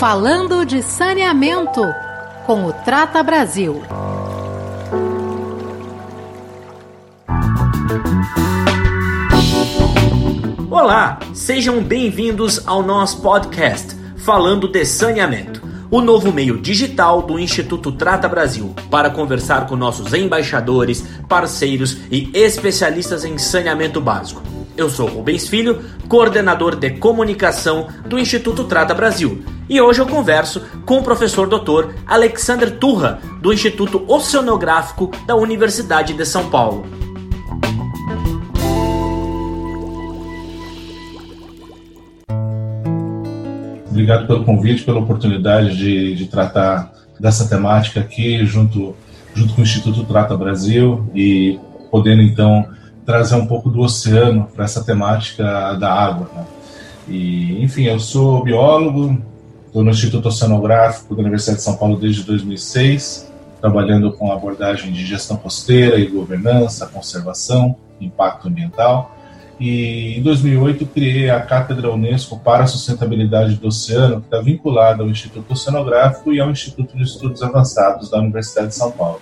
Falando de saneamento com o Trata Brasil. Olá, sejam bem-vindos ao nosso podcast Falando de Saneamento, o novo meio digital do Instituto Trata Brasil, para conversar com nossos embaixadores, parceiros e especialistas em saneamento básico. Eu sou Rubens Filho, coordenador de comunicação do Instituto Trata Brasil, e hoje eu converso com o professor Dr. Alexander Turra, do Instituto Oceanográfico da Universidade de São Paulo. Obrigado pelo convite, pela oportunidade de, de tratar dessa temática aqui junto, junto com o Instituto Trata Brasil e podendo então trazer um pouco do oceano para essa temática da água. Né? E, enfim, eu sou biólogo, estou no Instituto Oceanográfico da Universidade de São Paulo desde 2006, trabalhando com abordagem de gestão costeira e governança, conservação, impacto ambiental. E em 2008 criei a Cátedra Unesco para a Sustentabilidade do Oceano, que está vinculada ao Instituto Oceanográfico e ao Instituto de Estudos Avançados da Universidade de São Paulo.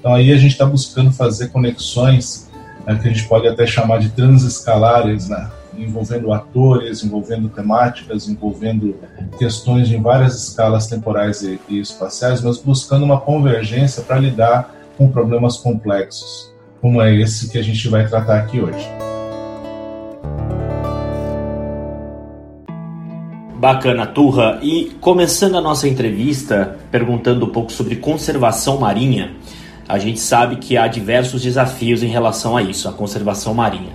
Então aí a gente está buscando fazer conexões né, que a gente pode até chamar de transescalares, né, envolvendo atores, envolvendo temáticas, envolvendo questões em várias escalas temporais e, e espaciais, mas buscando uma convergência para lidar com problemas complexos, como é esse que a gente vai tratar aqui hoje. Bacana, Turra. E começando a nossa entrevista perguntando um pouco sobre conservação marinha, a gente sabe que há diversos desafios em relação a isso, a conservação marinha.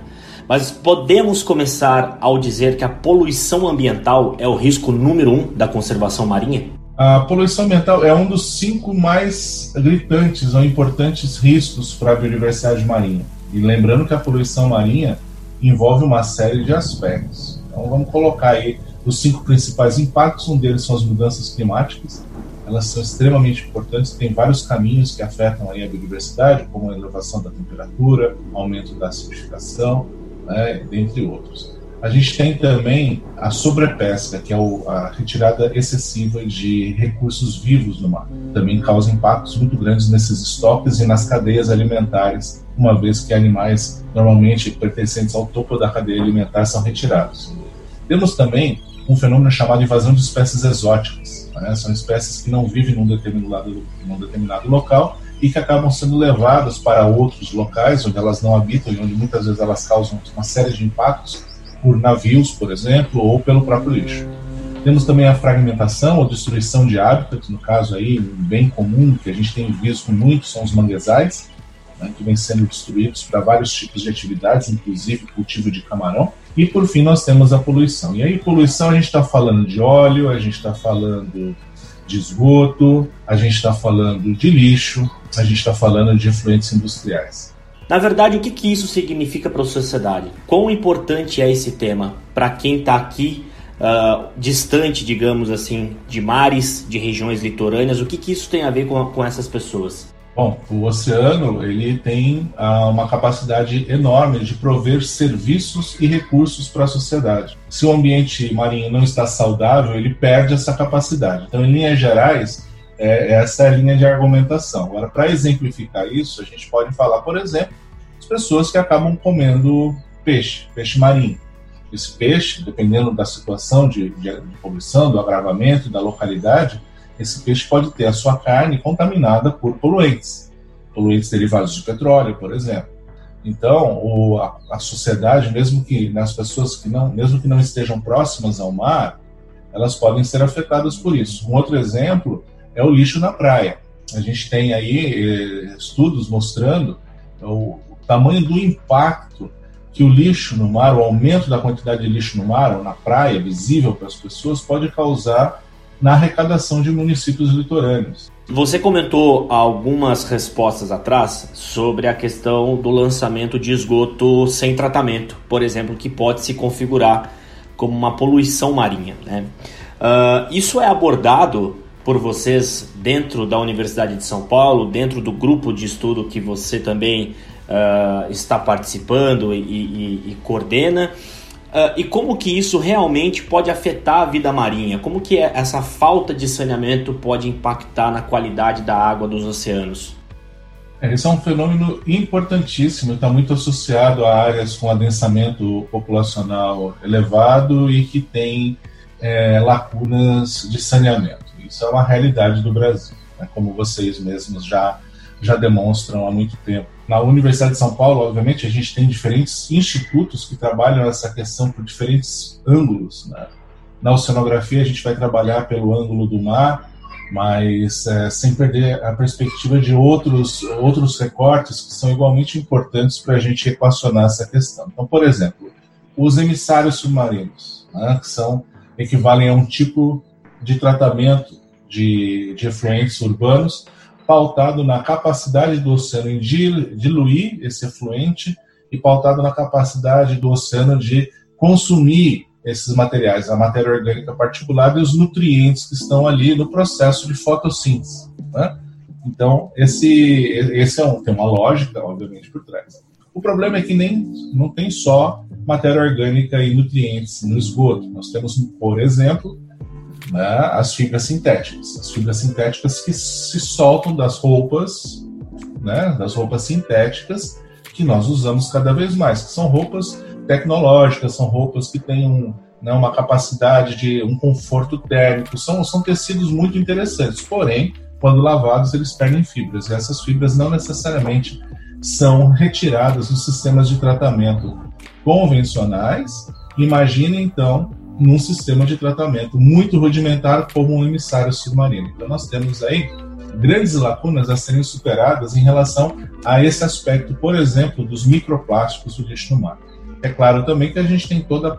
Mas podemos começar ao dizer que a poluição ambiental é o risco número um da conservação marinha? A poluição ambiental é um dos cinco mais gritantes ou importantes riscos para a biodiversidade marinha. E lembrando que a poluição marinha envolve uma série de aspectos. Então vamos colocar aí os cinco principais impactos. Um deles são as mudanças climáticas. Elas são extremamente importantes, tem vários caminhos que afetam a biodiversidade, como a elevação da temperatura, aumento da acidificação, né, dentre outros. A gente tem também a sobrepesca, que é a retirada excessiva de recursos vivos no mar. Também causa impactos muito grandes nesses estoques e nas cadeias alimentares, uma vez que animais normalmente pertencentes ao topo da cadeia alimentar são retirados. Temos também um fenômeno chamado invasão de espécies exóticas. Né? São espécies que não vivem num determinado, num determinado local e que acabam sendo levadas para outros locais onde elas não habitam e onde muitas vezes elas causam uma série de impactos por navios, por exemplo, ou pelo próprio lixo. Temos também a fragmentação ou destruição de hábitats, no caso aí, bem comum, que a gente tem visto muito, são os manguezais, né, que vêm sendo destruídos para vários tipos de atividades, inclusive cultivo de camarão. E por fim nós temos a poluição. E aí poluição a gente está falando de óleo, a gente está falando de esgoto, a gente está falando de lixo, a gente está falando de efluentes industriais. Na verdade, o que, que isso significa para a sociedade? Quão importante é esse tema para quem está aqui uh, distante, digamos assim, de mares, de regiões litorâneas? O que, que isso tem a ver com, com essas pessoas? Bom, o oceano ele tem ah, uma capacidade enorme de prover serviços e recursos para a sociedade. Se o ambiente marinho não está saudável, ele perde essa capacidade. Então, em linhas gerais, é, essa é a linha de argumentação. Agora, para exemplificar isso, a gente pode falar, por exemplo, as pessoas que acabam comendo peixe, peixe marinho. Esse peixe, dependendo da situação de, de, de poluição, do agravamento, da localidade, esse peixe pode ter a sua carne contaminada por poluentes, poluentes derivados de petróleo, por exemplo. Então, o, a, a, sociedade, mesmo que nas né, pessoas que não, mesmo que não estejam próximas ao mar, elas podem ser afetadas por isso. Um outro exemplo é o lixo na praia. A gente tem aí eh, estudos mostrando o, o tamanho do impacto que o lixo no mar, o aumento da quantidade de lixo no mar ou na praia, visível para as pessoas, pode causar na arrecadação de municípios litorâneos. Você comentou algumas respostas atrás sobre a questão do lançamento de esgoto sem tratamento, por exemplo, que pode se configurar como uma poluição marinha. Né? Uh, isso é abordado por vocês dentro da Universidade de São Paulo, dentro do grupo de estudo que você também uh, está participando e, e, e coordena. Uh, e como que isso realmente pode afetar a vida marinha? Como que é essa falta de saneamento pode impactar na qualidade da água dos oceanos? É, esse é um fenômeno importantíssimo, está muito associado a áreas com adensamento populacional elevado e que tem é, lacunas de saneamento. Isso é uma realidade do Brasil, né, como vocês mesmos já, já demonstram há muito tempo. Na Universidade de São Paulo, obviamente, a gente tem diferentes institutos que trabalham essa questão por diferentes ângulos. Né? Na oceanografia, a gente vai trabalhar pelo ângulo do mar, mas é, sem perder a perspectiva de outros, outros recortes que são igualmente importantes para a gente equacionar essa questão. Então, por exemplo, os emissários submarinos, né, que são equivalem a um tipo de tratamento de, de efluentes urbanos pautado na capacidade do oceano em diluir esse efluente e pautado na capacidade do oceano de consumir esses materiais, a matéria orgânica particulada e os nutrientes que estão ali no processo de fotossíntese. Né? Então, esse, esse é um, tem uma lógica, obviamente, por trás. O problema é que nem não tem só matéria orgânica e nutrientes no esgoto. Nós temos, por exemplo, né, as fibras sintéticas. As fibras sintéticas que se soltam das roupas, né, das roupas sintéticas que nós usamos cada vez mais, que são roupas tecnológicas, são roupas que têm um, né, uma capacidade de um conforto térmico, são, são tecidos muito interessantes, porém, quando lavados, eles perdem fibras, e essas fibras não necessariamente são retiradas dos sistemas de tratamento convencionais. Imagine, então, num sistema de tratamento muito rudimentar como um emissário submarino. Então, nós temos aí grandes lacunas a serem superadas em relação a esse aspecto, por exemplo, dos microplásticos do lixo no mar. É claro também que a gente tem toda,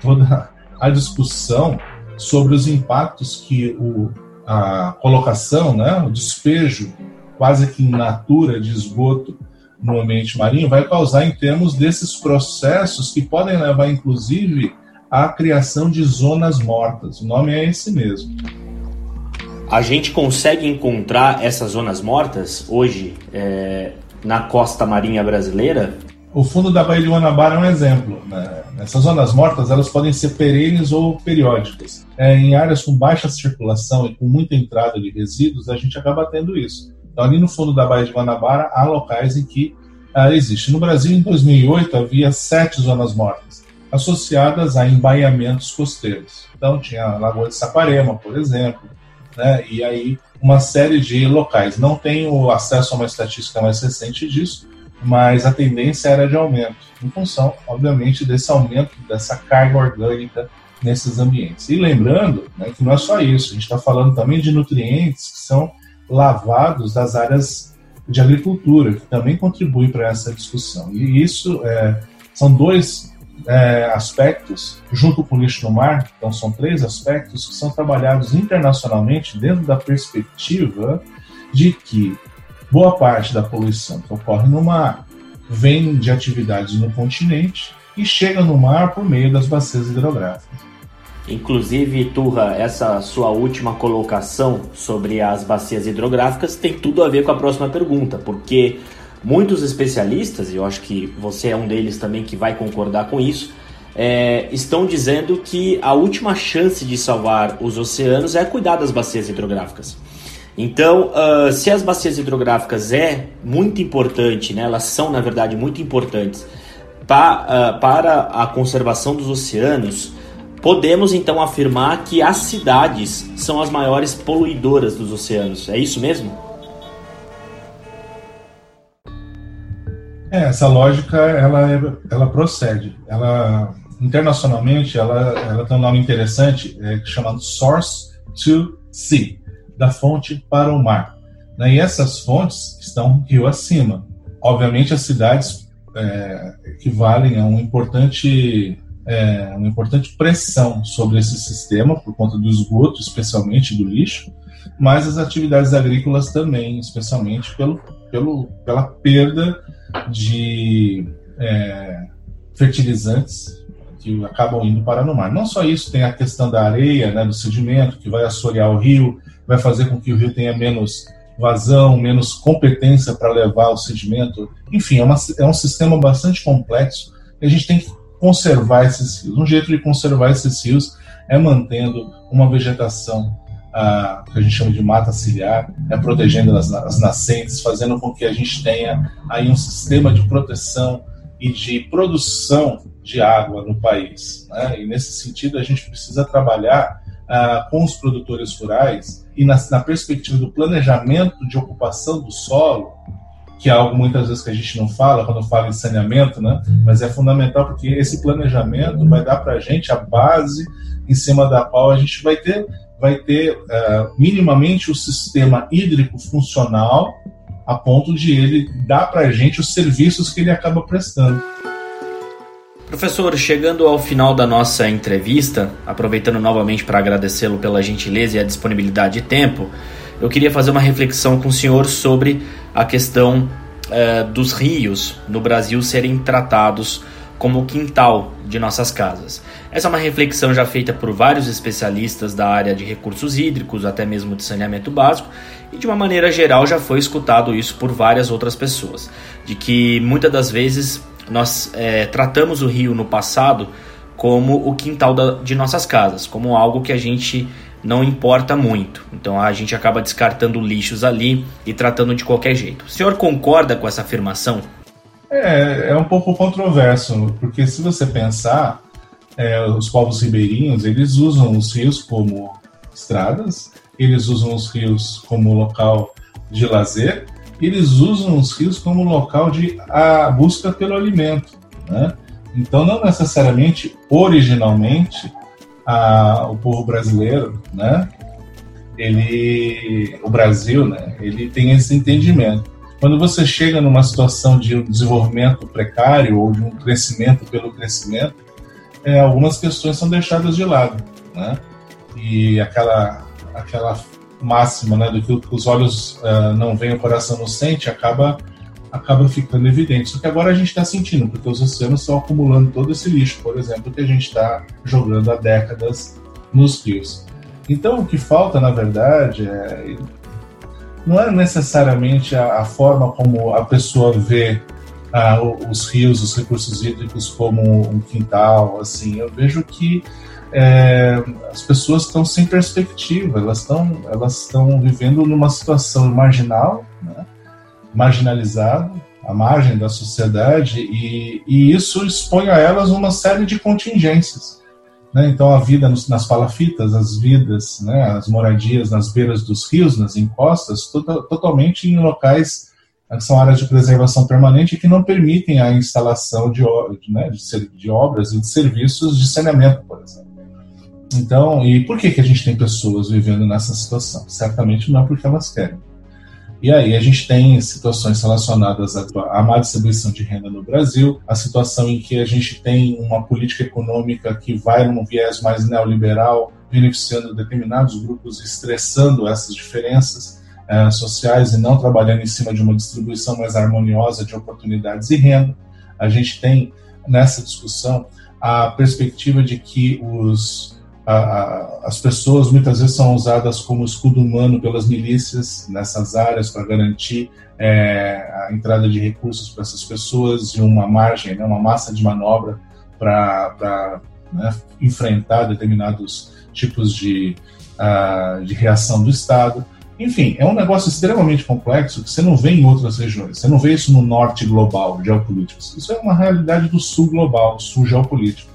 toda a discussão sobre os impactos que o, a colocação, né, o despejo quase que in natura de esgoto no ambiente marinho vai causar em termos desses processos que podem levar, inclusive, à criação de zonas mortas. O nome é esse mesmo. A gente consegue encontrar essas zonas mortas hoje é, na costa marinha brasileira? O fundo da Baía de Guanabara é um exemplo. Né? Essas zonas mortas elas podem ser perenes ou periódicas. É, em áreas com baixa circulação e com muita entrada de resíduos, a gente acaba tendo isso. Então, ali no fundo da Baía de Guanabara, há locais em que ah, existe. No Brasil, em 2008, havia sete zonas mortas, associadas a embaiamentos costeiros. Então, tinha a Lagoa de Saquarema, por exemplo, né? e aí uma série de locais. Não tenho acesso a uma estatística mais recente disso, mas a tendência era de aumento, em função, obviamente, desse aumento dessa carga orgânica nesses ambientes. E lembrando né, que não é só isso, a gente está falando também de nutrientes que são lavados das áreas de agricultura, que também contribuem para essa discussão. E isso é, são dois é, aspectos, junto com o lixo no mar, então são três aspectos que são trabalhados internacionalmente dentro da perspectiva de que boa parte da poluição que ocorre no mar vem de atividades no continente e chega no mar por meio das bacias hidrográficas. Inclusive, Turra, essa sua última colocação sobre as bacias hidrográficas tem tudo a ver com a próxima pergunta, porque muitos especialistas, e eu acho que você é um deles também que vai concordar com isso, é, estão dizendo que a última chance de salvar os oceanos é cuidar das bacias hidrográficas. Então, uh, se as bacias hidrográficas é muito importante, né, elas são na verdade muito importantes pa, uh, para a conservação dos oceanos, Podemos então afirmar que as cidades são as maiores poluidoras dos oceanos. É isso mesmo? É, essa lógica ela, é, ela procede. Ela internacionalmente ela, ela tem um nome interessante é, chamado Source to Sea, da fonte para o mar. Né? E essas fontes estão rio acima. Obviamente as cidades é, equivalem a um importante é, uma importante pressão sobre esse sistema, por conta do esgoto, especialmente do lixo, mas as atividades agrícolas também, especialmente pelo, pelo, pela perda de é, fertilizantes que acabam indo para no mar. Não só isso, tem a questão da areia, né, do sedimento, que vai assorear o rio, vai fazer com que o rio tenha menos vazão, menos competência para levar o sedimento. Enfim, é, uma, é um sistema bastante complexo e a gente tem que conservar esses rios. Um jeito de conservar esses rios é mantendo uma vegetação ah, que a gente chama de mata ciliar, é protegendo as, as nascentes, fazendo com que a gente tenha aí um sistema de proteção e de produção de água no país. Né? E nesse sentido a gente precisa trabalhar com os produtores rurais e na, na perspectiva do planejamento de ocupação do solo, que é algo muitas vezes que a gente não fala quando fala em saneamento, né? mas é fundamental porque esse planejamento vai dar para a gente a base em cima da qual a gente vai ter, vai ter uh, minimamente o sistema hídrico funcional a ponto de ele dar para a gente os serviços que ele acaba prestando. Professor, chegando ao final da nossa entrevista, aproveitando novamente para agradecê-lo pela gentileza e a disponibilidade de tempo, eu queria fazer uma reflexão com o senhor sobre a questão uh, dos rios no Brasil serem tratados como o quintal de nossas casas. Essa é uma reflexão já feita por vários especialistas da área de recursos hídricos, até mesmo de saneamento básico, e de uma maneira geral já foi escutado isso por várias outras pessoas, de que muitas das vezes nós é, tratamos o rio no passado como o quintal da, de nossas casas, como algo que a gente não importa muito. Então a gente acaba descartando lixos ali e tratando de qualquer jeito. O senhor concorda com essa afirmação? É, é um pouco controverso, porque se você pensar, é, os povos ribeirinhos eles usam os rios como estradas, eles usam os rios como local de lazer, eles usam os rios como local de a busca pelo alimento, né? Então não necessariamente originalmente a, o povo brasileiro, né? Ele, o Brasil, né? Ele tem esse entendimento. Quando você chega numa situação de um desenvolvimento precário ou de um crescimento pelo crescimento, é, algumas questões são deixadas de lado, né? E aquela aquela máxima, né, do que os olhos uh, não veem, o coração não sente, acaba acaba ficando evidente. Só que agora a gente está sentindo, porque os oceanos estão acumulando todo esse lixo, por exemplo, que a gente está jogando há décadas nos rios. Então, o que falta, na verdade, é não é necessariamente a, a forma como a pessoa vê ah, os rios, os recursos hídricos como um quintal, assim. Eu vejo que é, as pessoas estão sem perspectiva, elas estão elas estão vivendo numa situação marginal, né? marginalizada, à margem da sociedade, e, e isso expõe a elas uma série de contingências. Né? Então, a vida nos, nas palafitas, as vidas, né? as moradias nas beiras dos rios, nas encostas, tota, totalmente em locais que são áreas de preservação permanente que não permitem a instalação de, né, de, de obras e de serviços de saneamento, por exemplo. Então, e por que, que a gente tem pessoas vivendo nessa situação? Certamente não é porque elas querem. E aí a gente tem situações relacionadas à má distribuição de renda no Brasil, a situação em que a gente tem uma política econômica que vai num viés mais neoliberal, beneficiando determinados grupos, estressando essas diferenças eh, sociais e não trabalhando em cima de uma distribuição mais harmoniosa de oportunidades e renda. A gente tem nessa discussão a perspectiva de que os a, a, as pessoas muitas vezes são usadas como escudo humano pelas milícias nessas áreas para garantir é, a entrada de recursos para essas pessoas e uma margem, né, uma massa de manobra para né, enfrentar determinados tipos de, uh, de reação do Estado. Enfim, é um negócio extremamente complexo que você não vê em outras regiões. Você não vê isso no norte global, geopolítico. Isso é uma realidade do sul global, sul geopolítico.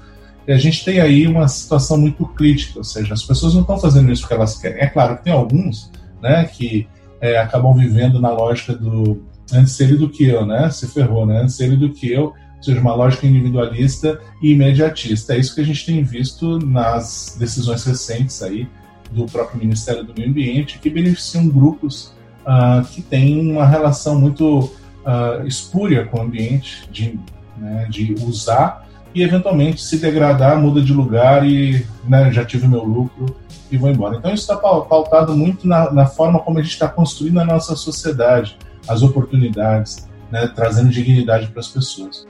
E a gente tem aí uma situação muito crítica, ou seja, as pessoas não estão fazendo isso porque elas querem. É claro que tem alguns né, que é, acabam vivendo na lógica do antes ele do que eu, né? Se ferrou, né? Antes ele do que eu, ou seja, uma lógica individualista e imediatista. É isso que a gente tem visto nas decisões recentes aí do próprio Ministério do Meio Ambiente, que beneficiam grupos uh, que têm uma relação muito uh, espúria com o ambiente, de, né, de usar e eventualmente se degradar, muda de lugar e né, já tive meu lucro e vou embora. Então isso está pautado muito na, na, forma como a gente está construindo a nossa sociedade, as oportunidades, né, trazendo dignidade para as pessoas.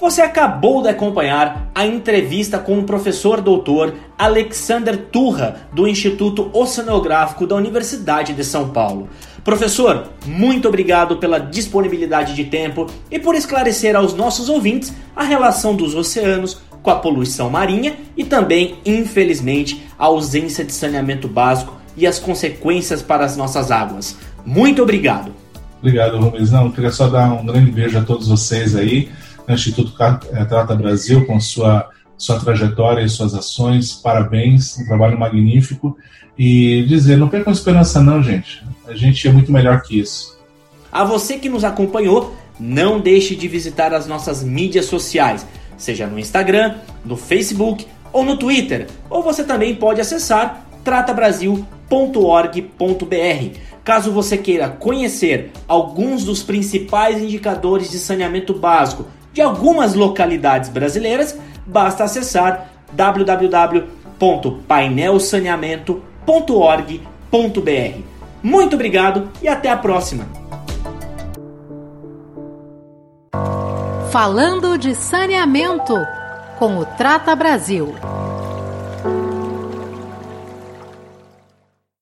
Você acabou de acompanhar a entrevista com o professor doutor Alexander Turra, do Instituto Oceanográfico da Universidade de São Paulo. Professor, muito obrigado pela disponibilidade de tempo e por esclarecer aos nossos ouvintes a relação dos oceanos com a poluição marinha e também, infelizmente, a ausência de saneamento básico e as consequências para as nossas águas. Muito obrigado. Obrigado, Rubens. Não, queria só dar um grande beijo a todos vocês aí no Instituto eh, Trata Brasil com sua sua trajetória e suas ações. Parabéns, um trabalho magnífico. E dizer, não percam esperança não, gente. A gente é muito melhor que isso. A você que nos acompanhou, não deixe de visitar as nossas mídias sociais, seja no Instagram, no Facebook ou no Twitter. Ou você também pode acessar tratabrasil.org.br. Caso você queira conhecer alguns dos principais indicadores de saneamento básico de algumas localidades brasileiras, basta acessar www.painelsaneamento.org.br. Muito obrigado e até a próxima! Falando de saneamento com o Trata Brasil.